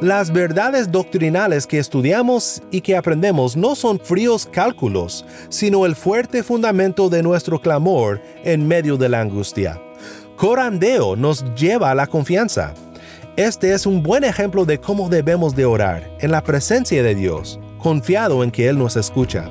Las verdades doctrinales que estudiamos y que aprendemos no son fríos cálculos, sino el fuerte fundamento de nuestro clamor en medio de la angustia. Corandeo nos lleva a la confianza. Este es un buen ejemplo de cómo debemos de orar en la presencia de Dios, confiado en que Él nos escucha.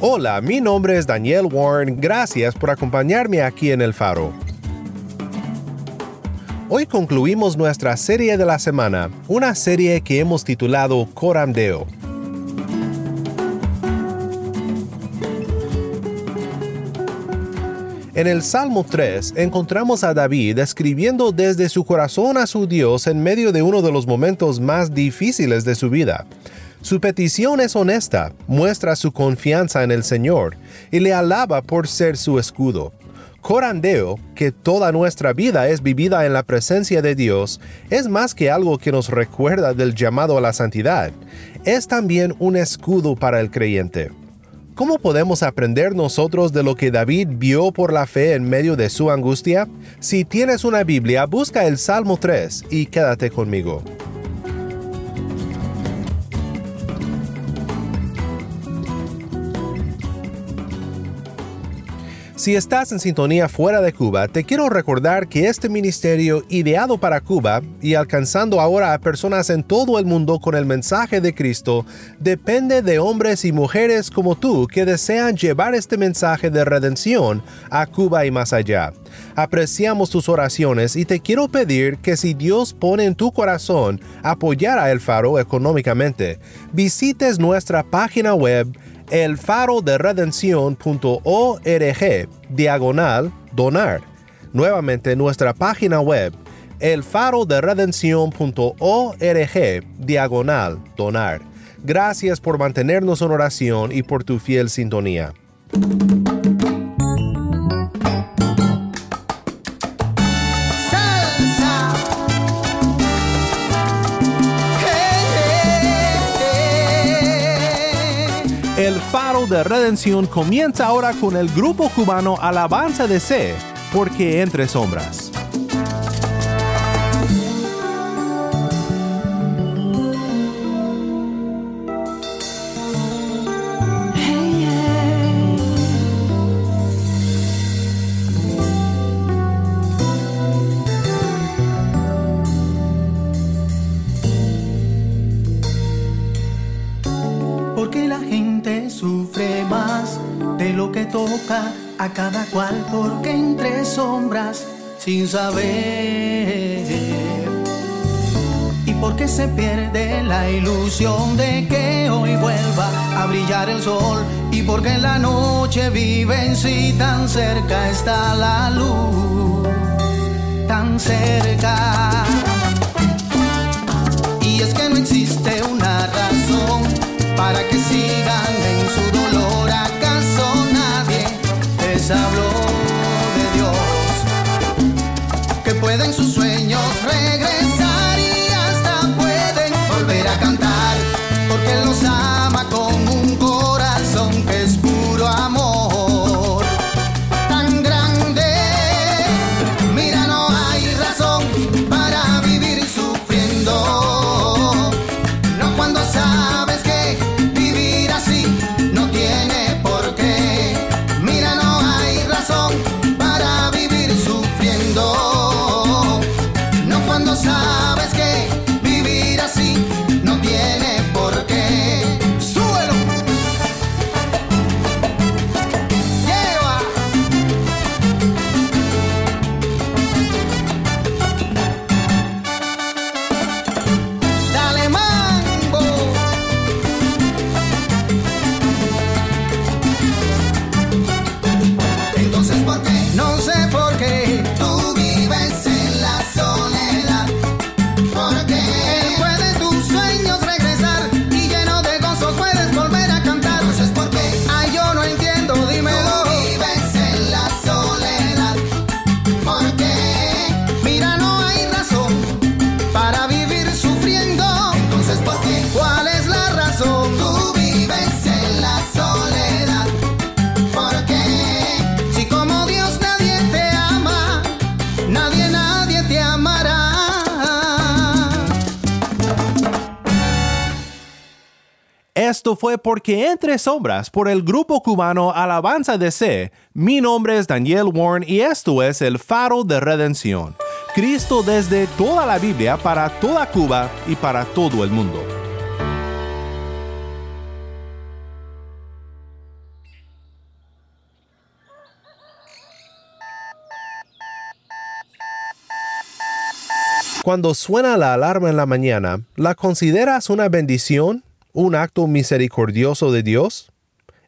Hola, mi nombre es Daniel Warren, gracias por acompañarme aquí en El Faro. Hoy concluimos nuestra serie de la semana, una serie que hemos titulado Coramdeo. En el Salmo 3 encontramos a David escribiendo desde su corazón a su Dios en medio de uno de los momentos más difíciles de su vida. Su petición es honesta, muestra su confianza en el Señor y le alaba por ser su escudo. Corandeo, que toda nuestra vida es vivida en la presencia de Dios, es más que algo que nos recuerda del llamado a la santidad, es también un escudo para el creyente. ¿Cómo podemos aprender nosotros de lo que David vio por la fe en medio de su angustia? Si tienes una Biblia, busca el Salmo 3 y quédate conmigo. Si estás en sintonía fuera de Cuba, te quiero recordar que este ministerio ideado para Cuba y alcanzando ahora a personas en todo el mundo con el mensaje de Cristo depende de hombres y mujeres como tú que desean llevar este mensaje de redención a Cuba y más allá. Apreciamos tus oraciones y te quiero pedir que si Dios pone en tu corazón apoyar a El Faro económicamente, visites nuestra página web el faro de redención.org diagonal donar. Nuevamente nuestra página web el faro de redención.org diagonal donar. Gracias por mantenernos en oración y por tu fiel sintonía. De Redención comienza ahora con el grupo cubano Alabanza de C, porque entre sombras. Saber. Y porque se pierde la ilusión de que hoy vuelva a brillar el sol. Y porque en la noche viven si tan cerca está la luz, tan cerca. Y es que no existe una razón para que sigan en su dolor. ¿Acaso nadie les habló pueden sus sueños regresar fue porque Entre Sombras por el grupo cubano Alabanza de C. Mi nombre es Daniel Warren y esto es el faro de redención. Cristo desde toda la Biblia para toda Cuba y para todo el mundo. Cuando suena la alarma en la mañana, ¿la consideras una bendición? ¿Un acto misericordioso de Dios?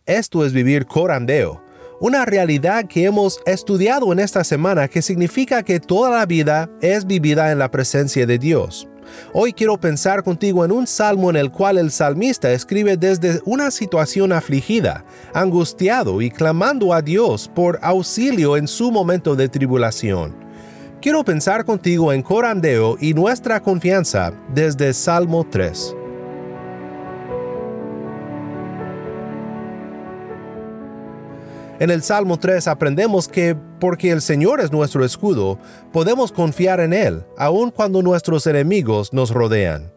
Esto es vivir corandeo, una realidad que hemos estudiado en esta semana que significa que toda la vida es vivida en la presencia de Dios. Hoy quiero pensar contigo en un salmo en el cual el salmista escribe desde una situación afligida, angustiado y clamando a Dios por auxilio en su momento de tribulación. Quiero pensar contigo en corandeo y nuestra confianza desde Salmo 3. En el Salmo 3 aprendemos que porque el Señor es nuestro escudo, podemos confiar en Él, aun cuando nuestros enemigos nos rodean.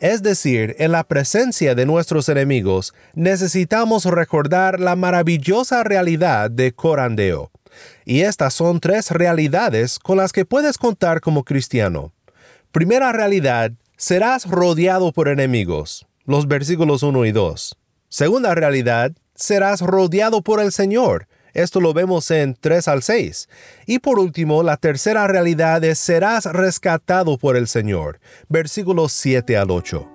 Es decir, en la presencia de nuestros enemigos, necesitamos recordar la maravillosa realidad de corandeo. Y estas son tres realidades con las que puedes contar como cristiano. Primera realidad, serás rodeado por enemigos. Los versículos 1 y 2. Segunda realidad, serás rodeado por el Señor. Esto lo vemos en 3 al 6. Y por último, la tercera realidad es serás rescatado por el Señor. Versículos 7 al 8.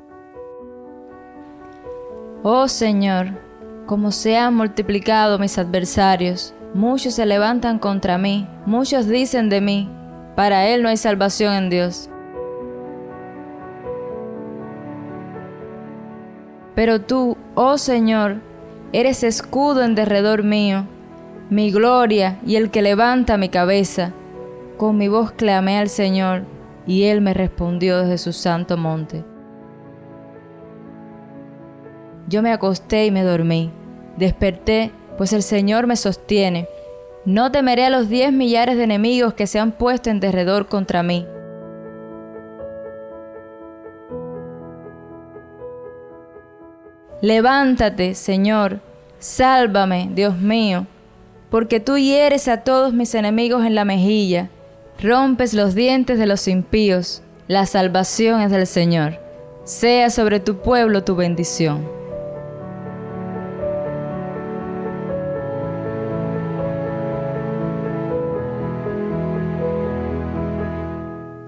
Oh Señor, como se han multiplicado mis adversarios, Muchos se levantan contra mí, muchos dicen de mí, para él no hay salvación en Dios. Pero tú, oh Señor, eres escudo en derredor mío, mi gloria y el que levanta mi cabeza. Con mi voz clamé al Señor, y él me respondió desde su santo monte. Yo me acosté y me dormí. Desperté pues el Señor me sostiene. No temeré a los diez millares de enemigos que se han puesto en derredor contra mí. Levántate, Señor, sálvame, Dios mío, porque tú hieres a todos mis enemigos en la mejilla, rompes los dientes de los impíos, la salvación es del Señor. Sea sobre tu pueblo tu bendición.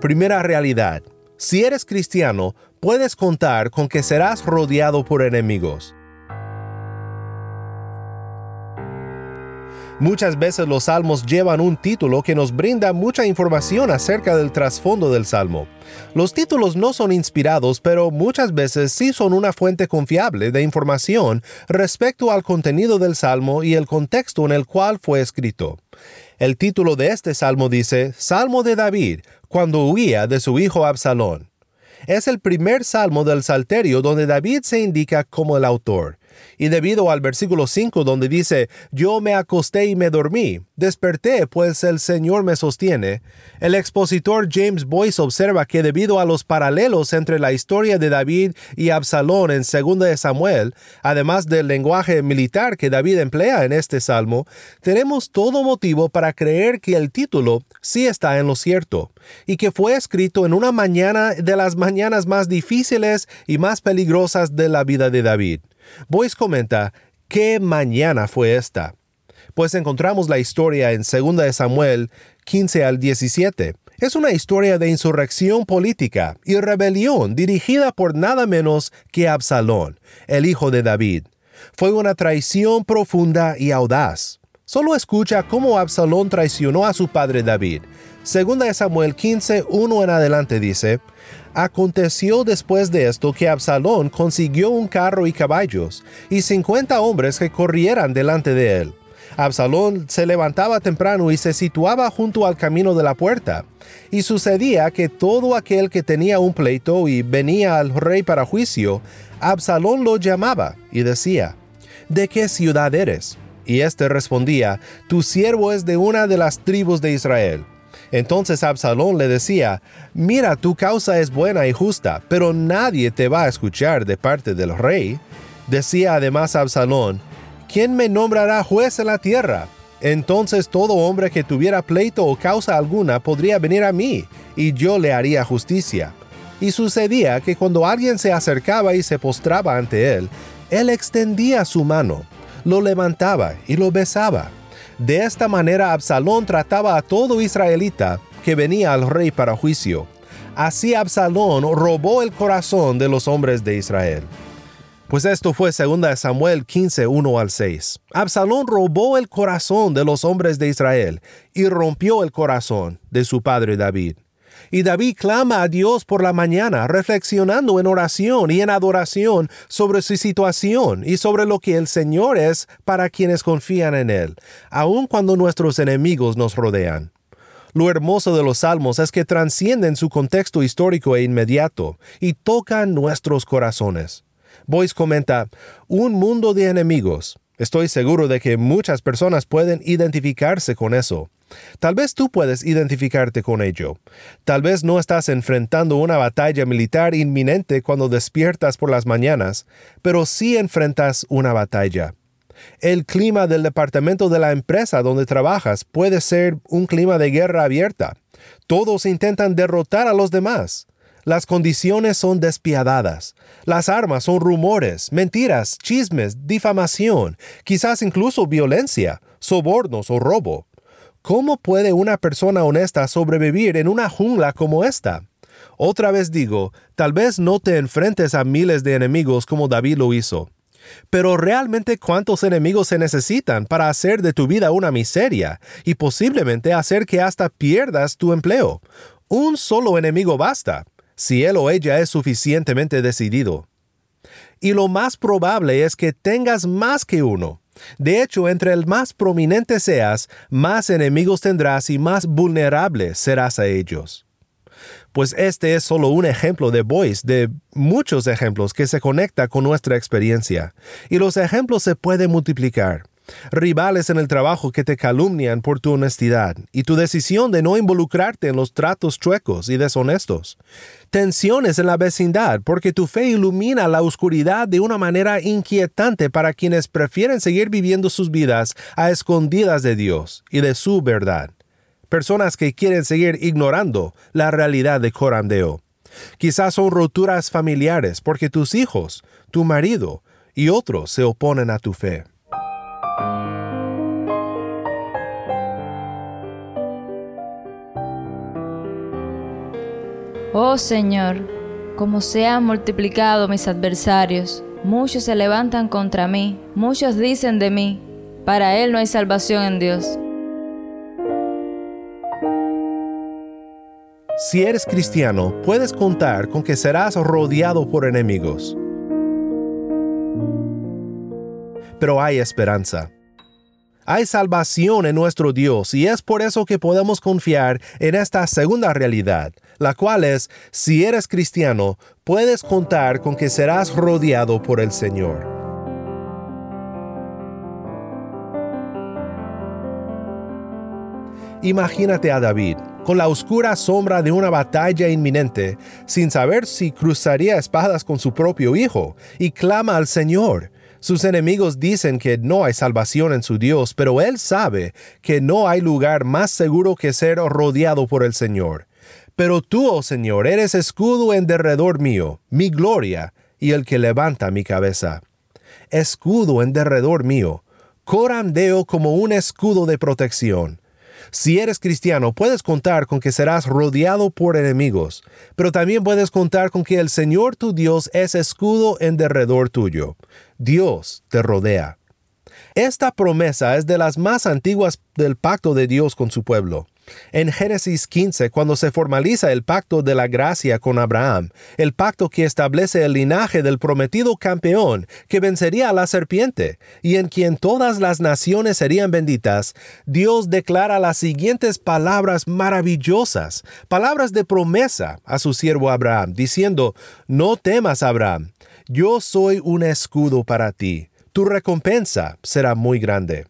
Primera realidad. Si eres cristiano, puedes contar con que serás rodeado por enemigos. Muchas veces los salmos llevan un título que nos brinda mucha información acerca del trasfondo del salmo. Los títulos no son inspirados, pero muchas veces sí son una fuente confiable de información respecto al contenido del salmo y el contexto en el cual fue escrito. El título de este salmo dice, Salmo de David, cuando huía de su hijo Absalón. Es el primer salmo del Salterio donde David se indica como el autor. Y debido al versículo 5 donde dice, yo me acosté y me dormí, desperté pues el Señor me sostiene, el expositor James Boyce observa que debido a los paralelos entre la historia de David y Absalón en 2 de Samuel, además del lenguaje militar que David emplea en este salmo, tenemos todo motivo para creer que el título sí está en lo cierto, y que fue escrito en una mañana de las mañanas más difíciles y más peligrosas de la vida de David. Boyce comenta, ¿qué mañana fue esta? Pues encontramos la historia en 2 Samuel 15 al 17. Es una historia de insurrección política y rebelión dirigida por nada menos que Absalón, el hijo de David. Fue una traición profunda y audaz. Solo escucha cómo Absalón traicionó a su padre David. Segunda de Samuel 15, 1 en adelante dice, Aconteció después de esto que Absalón consiguió un carro y caballos, y cincuenta hombres que corrieran delante de él. Absalón se levantaba temprano y se situaba junto al camino de la puerta. Y sucedía que todo aquel que tenía un pleito y venía al rey para juicio, Absalón lo llamaba y decía, ¿De qué ciudad eres? Y éste respondía, Tu siervo es de una de las tribus de Israel. Entonces Absalón le decía, Mira, tu causa es buena y justa, pero nadie te va a escuchar de parte del rey. Decía además Absalón, ¿quién me nombrará juez en la tierra? Entonces todo hombre que tuviera pleito o causa alguna podría venir a mí, y yo le haría justicia. Y sucedía que cuando alguien se acercaba y se postraba ante él, él extendía su mano, lo levantaba y lo besaba. De esta manera Absalón trataba a todo israelita que venía al rey para juicio. Así Absalón robó el corazón de los hombres de Israel. Pues esto fue 2 Samuel 15, 1 al 6. Absalón robó el corazón de los hombres de Israel y rompió el corazón de su padre David. Y David clama a Dios por la mañana, reflexionando en oración y en adoración sobre su situación y sobre lo que el Señor es para quienes confían en Él, aun cuando nuestros enemigos nos rodean. Lo hermoso de los salmos es que trascienden su contexto histórico e inmediato y tocan nuestros corazones. Boyce comenta, un mundo de enemigos. Estoy seguro de que muchas personas pueden identificarse con eso. Tal vez tú puedes identificarte con ello. Tal vez no estás enfrentando una batalla militar inminente cuando despiertas por las mañanas, pero sí enfrentas una batalla. El clima del departamento de la empresa donde trabajas puede ser un clima de guerra abierta. Todos intentan derrotar a los demás. Las condiciones son despiadadas. Las armas son rumores, mentiras, chismes, difamación, quizás incluso violencia, sobornos o robo. ¿Cómo puede una persona honesta sobrevivir en una jungla como esta? Otra vez digo, tal vez no te enfrentes a miles de enemigos como David lo hizo. Pero realmente cuántos enemigos se necesitan para hacer de tu vida una miseria y posiblemente hacer que hasta pierdas tu empleo. Un solo enemigo basta si él o ella es suficientemente decidido. Y lo más probable es que tengas más que uno. De hecho, entre el más prominente seas, más enemigos tendrás y más vulnerable serás a ellos. Pues este es solo un ejemplo de Boyce de muchos ejemplos que se conecta con nuestra experiencia, y los ejemplos se pueden multiplicar rivales en el trabajo que te calumnian por tu honestidad y tu decisión de no involucrarte en los tratos chuecos y deshonestos. Tensiones en la vecindad porque tu fe ilumina la oscuridad de una manera inquietante para quienes prefieren seguir viviendo sus vidas a escondidas de Dios y de su verdad. Personas que quieren seguir ignorando la realidad de Corandeo. Quizás son roturas familiares porque tus hijos, tu marido y otros se oponen a tu fe. Oh Señor, como se han multiplicado mis adversarios, muchos se levantan contra mí, muchos dicen de mí, para Él no hay salvación en Dios. Si eres cristiano, puedes contar con que serás rodeado por enemigos. pero hay esperanza. Hay salvación en nuestro Dios y es por eso que podemos confiar en esta segunda realidad, la cual es, si eres cristiano, puedes contar con que serás rodeado por el Señor. Imagínate a David, con la oscura sombra de una batalla inminente, sin saber si cruzaría espadas con su propio hijo, y clama al Señor. Sus enemigos dicen que no hay salvación en su Dios, pero él sabe que no hay lugar más seguro que ser rodeado por el Señor. Pero tú, oh Señor, eres escudo en derredor mío, mi gloria, y el que levanta mi cabeza. Escudo en derredor mío, corandeo como un escudo de protección. Si eres cristiano, puedes contar con que serás rodeado por enemigos, pero también puedes contar con que el Señor tu Dios es escudo en derredor tuyo. Dios te rodea. Esta promesa es de las más antiguas del pacto de Dios con su pueblo. En Génesis 15, cuando se formaliza el pacto de la gracia con Abraham, el pacto que establece el linaje del prometido campeón que vencería a la serpiente y en quien todas las naciones serían benditas, Dios declara las siguientes palabras maravillosas, palabras de promesa a su siervo Abraham, diciendo, No temas, Abraham, yo soy un escudo para ti, tu recompensa será muy grande.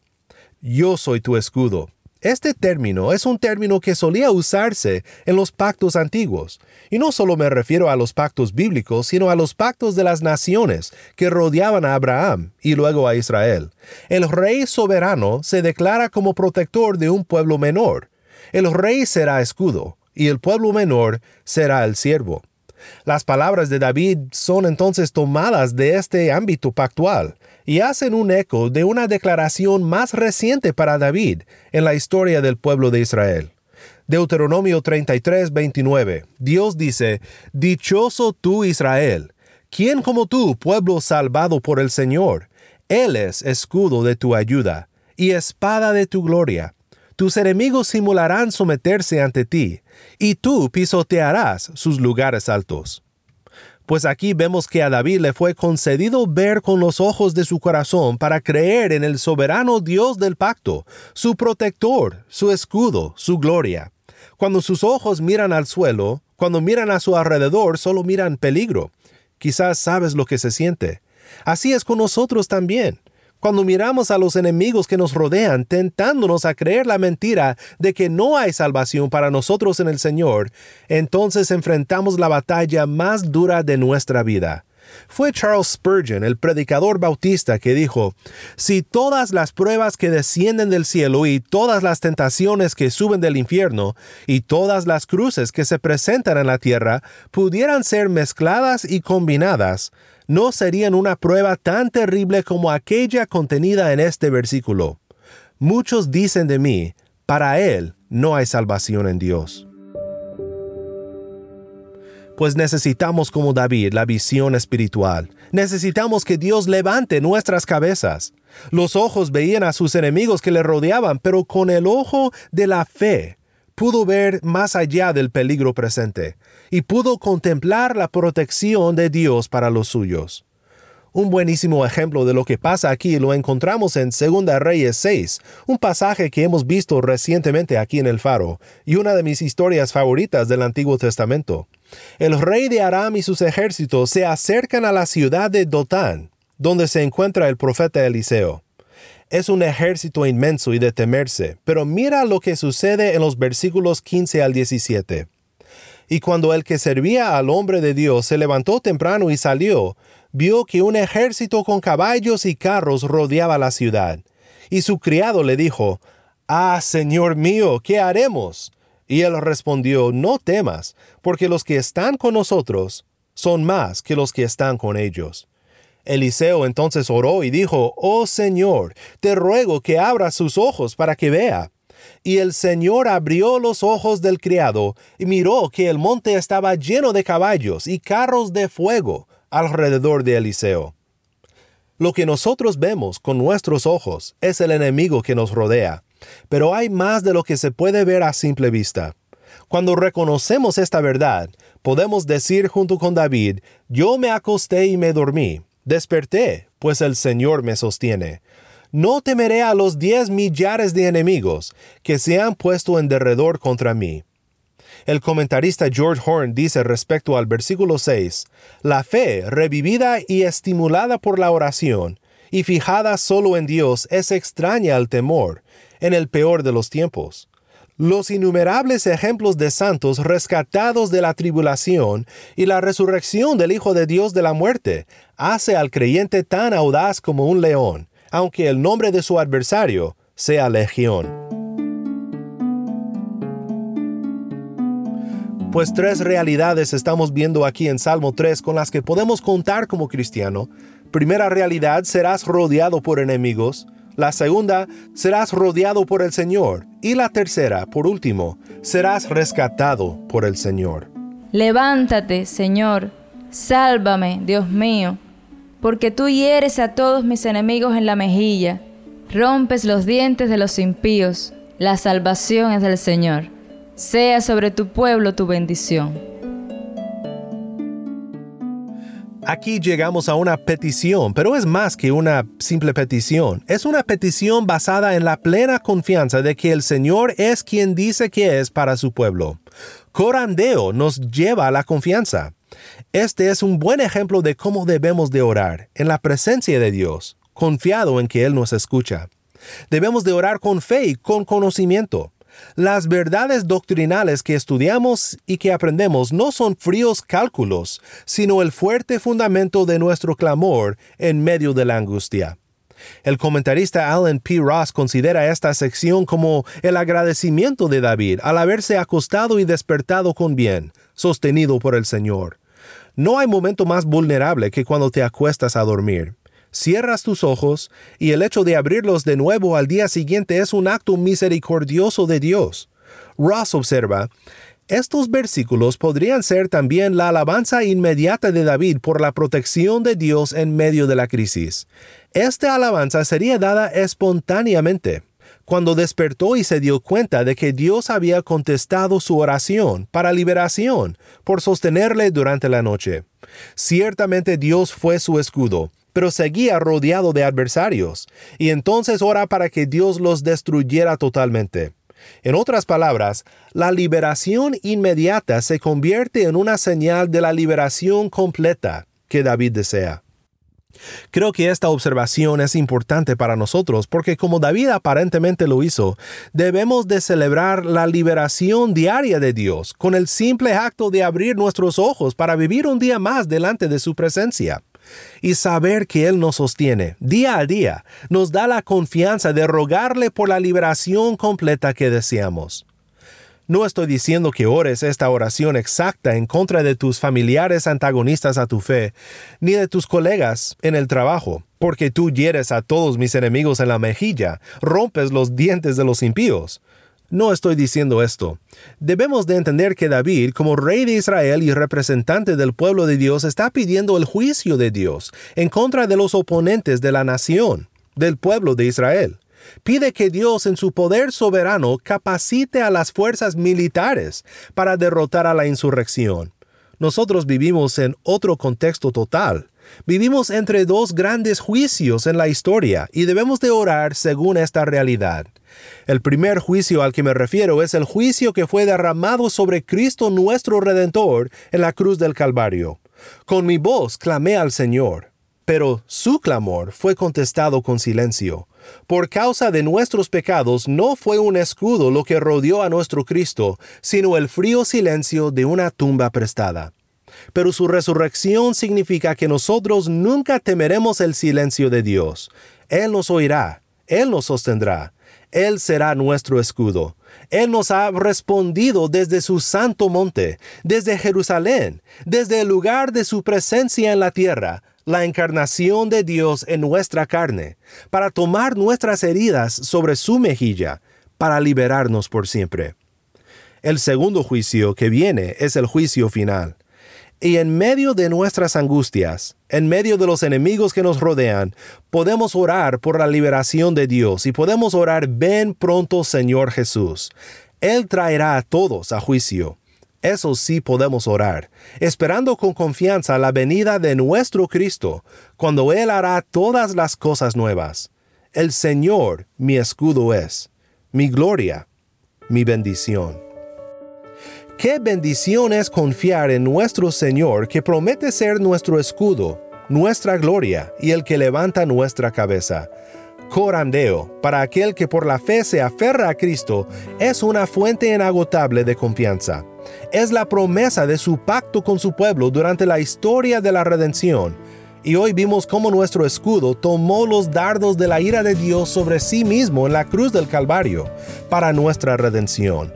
Yo soy tu escudo Este término es un término que solía usarse en los pactos antiguos, y no solo me refiero a los pactos bíblicos, sino a los pactos de las naciones que rodeaban a Abraham y luego a Israel. El rey soberano se declara como protector de un pueblo menor. El rey será escudo, y el pueblo menor será el siervo. Las palabras de David son entonces tomadas de este ámbito pactual y hacen un eco de una declaración más reciente para David en la historia del pueblo de Israel. Deuteronomio 33, 29. Dios dice, Dichoso tú Israel, ¿quién como tú, pueblo salvado por el Señor? Él es escudo de tu ayuda y espada de tu gloria. Tus enemigos simularán someterse ante ti, y tú pisotearás sus lugares altos. Pues aquí vemos que a David le fue concedido ver con los ojos de su corazón para creer en el soberano Dios del pacto, su protector, su escudo, su gloria. Cuando sus ojos miran al suelo, cuando miran a su alrededor, solo miran peligro. Quizás sabes lo que se siente. Así es con nosotros también cuando miramos a los enemigos que nos rodean tentándonos a creer la mentira de que no hay salvación para nosotros en el Señor, entonces enfrentamos la batalla más dura de nuestra vida. Fue Charles Spurgeon, el predicador bautista, que dijo, Si todas las pruebas que descienden del cielo y todas las tentaciones que suben del infierno y todas las cruces que se presentan en la tierra pudieran ser mezcladas y combinadas, no serían una prueba tan terrible como aquella contenida en este versículo. Muchos dicen de mí, para él no hay salvación en Dios. Pues necesitamos como David la visión espiritual. Necesitamos que Dios levante nuestras cabezas. Los ojos veían a sus enemigos que le rodeaban, pero con el ojo de la fe pudo ver más allá del peligro presente y pudo contemplar la protección de Dios para los suyos. Un buenísimo ejemplo de lo que pasa aquí lo encontramos en 2 Reyes 6, un pasaje que hemos visto recientemente aquí en el Faro, y una de mis historias favoritas del Antiguo Testamento. El rey de Aram y sus ejércitos se acercan a la ciudad de Dotán, donde se encuentra el profeta Eliseo. Es un ejército inmenso y de temerse, pero mira lo que sucede en los versículos 15 al 17. Y cuando el que servía al hombre de Dios se levantó temprano y salió, vio que un ejército con caballos y carros rodeaba la ciudad. Y su criado le dijo, Ah, Señor mío, ¿qué haremos? Y él respondió, No temas, porque los que están con nosotros son más que los que están con ellos. Eliseo entonces oró y dijo, Oh Señor, te ruego que abra sus ojos para que vea. Y el Señor abrió los ojos del criado y miró que el monte estaba lleno de caballos y carros de fuego alrededor de Eliseo. Lo que nosotros vemos con nuestros ojos es el enemigo que nos rodea, pero hay más de lo que se puede ver a simple vista. Cuando reconocemos esta verdad, podemos decir junto con David, yo me acosté y me dormí, Desperté, pues el Señor me sostiene. No temeré a los diez millares de enemigos que se han puesto en derredor contra mí. El comentarista George Horn dice respecto al versículo 6, La fe, revivida y estimulada por la oración, y fijada solo en Dios, es extraña al temor, en el peor de los tiempos. Los innumerables ejemplos de santos rescatados de la tribulación y la resurrección del Hijo de Dios de la muerte hace al creyente tan audaz como un león, aunque el nombre de su adversario sea legión. Pues tres realidades estamos viendo aquí en Salmo 3 con las que podemos contar como cristiano. Primera realidad, serás rodeado por enemigos. La segunda, serás rodeado por el Señor. Y la tercera, por último, serás rescatado por el Señor. Levántate, Señor, sálvame, Dios mío, porque tú hieres a todos mis enemigos en la mejilla, rompes los dientes de los impíos, la salvación es del Señor. Sea sobre tu pueblo tu bendición. Aquí llegamos a una petición, pero es más que una simple petición. Es una petición basada en la plena confianza de que el Señor es quien dice que es para su pueblo. Corandeo nos lleva a la confianza. Este es un buen ejemplo de cómo debemos de orar, en la presencia de Dios, confiado en que Él nos escucha. Debemos de orar con fe y con conocimiento. Las verdades doctrinales que estudiamos y que aprendemos no son fríos cálculos, sino el fuerte fundamento de nuestro clamor en medio de la angustia. El comentarista Alan P. Ross considera esta sección como el agradecimiento de David al haberse acostado y despertado con bien, sostenido por el Señor. No hay momento más vulnerable que cuando te acuestas a dormir cierras tus ojos y el hecho de abrirlos de nuevo al día siguiente es un acto misericordioso de Dios. Ross observa, estos versículos podrían ser también la alabanza inmediata de David por la protección de Dios en medio de la crisis. Esta alabanza sería dada espontáneamente, cuando despertó y se dio cuenta de que Dios había contestado su oración para liberación por sostenerle durante la noche. Ciertamente Dios fue su escudo, pero seguía rodeado de adversarios, y entonces ora para que Dios los destruyera totalmente. En otras palabras, la liberación inmediata se convierte en una señal de la liberación completa que David desea. Creo que esta observación es importante para nosotros porque como David aparentemente lo hizo, debemos de celebrar la liberación diaria de Dios con el simple acto de abrir nuestros ojos para vivir un día más delante de su presencia y saber que Él nos sostiene día a día nos da la confianza de rogarle por la liberación completa que deseamos. No estoy diciendo que ores esta oración exacta en contra de tus familiares antagonistas a tu fe, ni de tus colegas en el trabajo, porque tú hieres a todos mis enemigos en la mejilla, rompes los dientes de los impíos. No estoy diciendo esto. Debemos de entender que David, como rey de Israel y representante del pueblo de Dios, está pidiendo el juicio de Dios en contra de los oponentes de la nación, del pueblo de Israel. Pide que Dios en su poder soberano capacite a las fuerzas militares para derrotar a la insurrección. Nosotros vivimos en otro contexto total. Vivimos entre dos grandes juicios en la historia y debemos de orar según esta realidad. El primer juicio al que me refiero es el juicio que fue derramado sobre Cristo nuestro Redentor en la cruz del Calvario. Con mi voz clamé al Señor, pero su clamor fue contestado con silencio. Por causa de nuestros pecados no fue un escudo lo que rodeó a nuestro Cristo, sino el frío silencio de una tumba prestada. Pero su resurrección significa que nosotros nunca temeremos el silencio de Dios. Él nos oirá, Él nos sostendrá, él será nuestro escudo. Él nos ha respondido desde su santo monte, desde Jerusalén, desde el lugar de su presencia en la tierra, la encarnación de Dios en nuestra carne, para tomar nuestras heridas sobre su mejilla, para liberarnos por siempre. El segundo juicio que viene es el juicio final. Y en medio de nuestras angustias, en medio de los enemigos que nos rodean, podemos orar por la liberación de Dios y podemos orar, ven pronto Señor Jesús. Él traerá a todos a juicio. Eso sí podemos orar, esperando con confianza la venida de nuestro Cristo, cuando Él hará todas las cosas nuevas. El Señor mi escudo es, mi gloria, mi bendición. Qué bendición es confiar en nuestro Señor que promete ser nuestro escudo, nuestra gloria y el que levanta nuestra cabeza. Corandeo, para aquel que por la fe se aferra a Cristo, es una fuente inagotable de confianza. Es la promesa de su pacto con su pueblo durante la historia de la redención. Y hoy vimos cómo nuestro escudo tomó los dardos de la ira de Dios sobre sí mismo en la cruz del Calvario para nuestra redención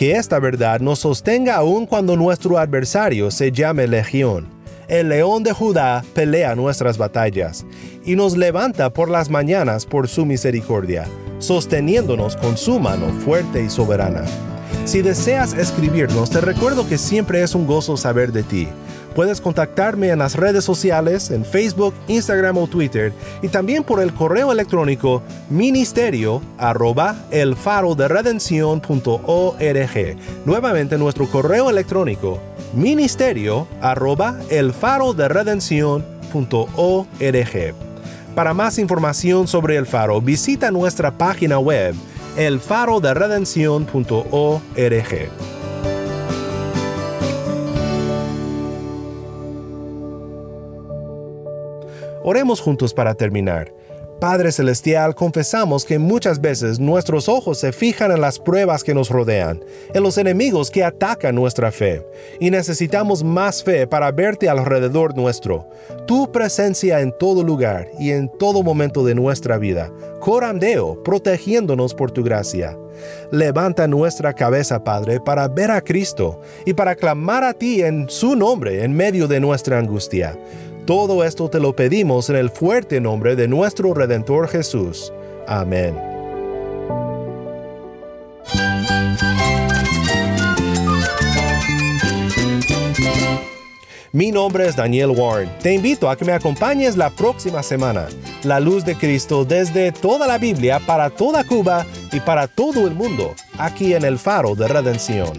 que esta verdad nos sostenga aun cuando nuestro adversario se llame Legión. El león de Judá pelea nuestras batallas y nos levanta por las mañanas por su misericordia, sosteniéndonos con su mano fuerte y soberana. Si deseas escribirnos, te recuerdo que siempre es un gozo saber de ti. Puedes contactarme en las redes sociales, en Facebook, Instagram o Twitter, y también por el correo electrónico ministerio arroba el faro de Nuevamente nuestro correo electrónico ministerio arroba el faro de Para más información sobre el faro, visita nuestra página web elfaroderedención.org. Oremos juntos para terminar. Padre Celestial, confesamos que muchas veces nuestros ojos se fijan en las pruebas que nos rodean, en los enemigos que atacan nuestra fe, y necesitamos más fe para verte alrededor nuestro, tu presencia en todo lugar y en todo momento de nuestra vida, corandeo, protegiéndonos por tu gracia. Levanta nuestra cabeza, Padre, para ver a Cristo y para clamar a ti en su nombre en medio de nuestra angustia. Todo esto te lo pedimos en el fuerte nombre de nuestro Redentor Jesús. Amén. Mi nombre es Daniel Warren. Te invito a que me acompañes la próxima semana. La luz de Cristo desde toda la Biblia para toda Cuba y para todo el mundo, aquí en el faro de redención.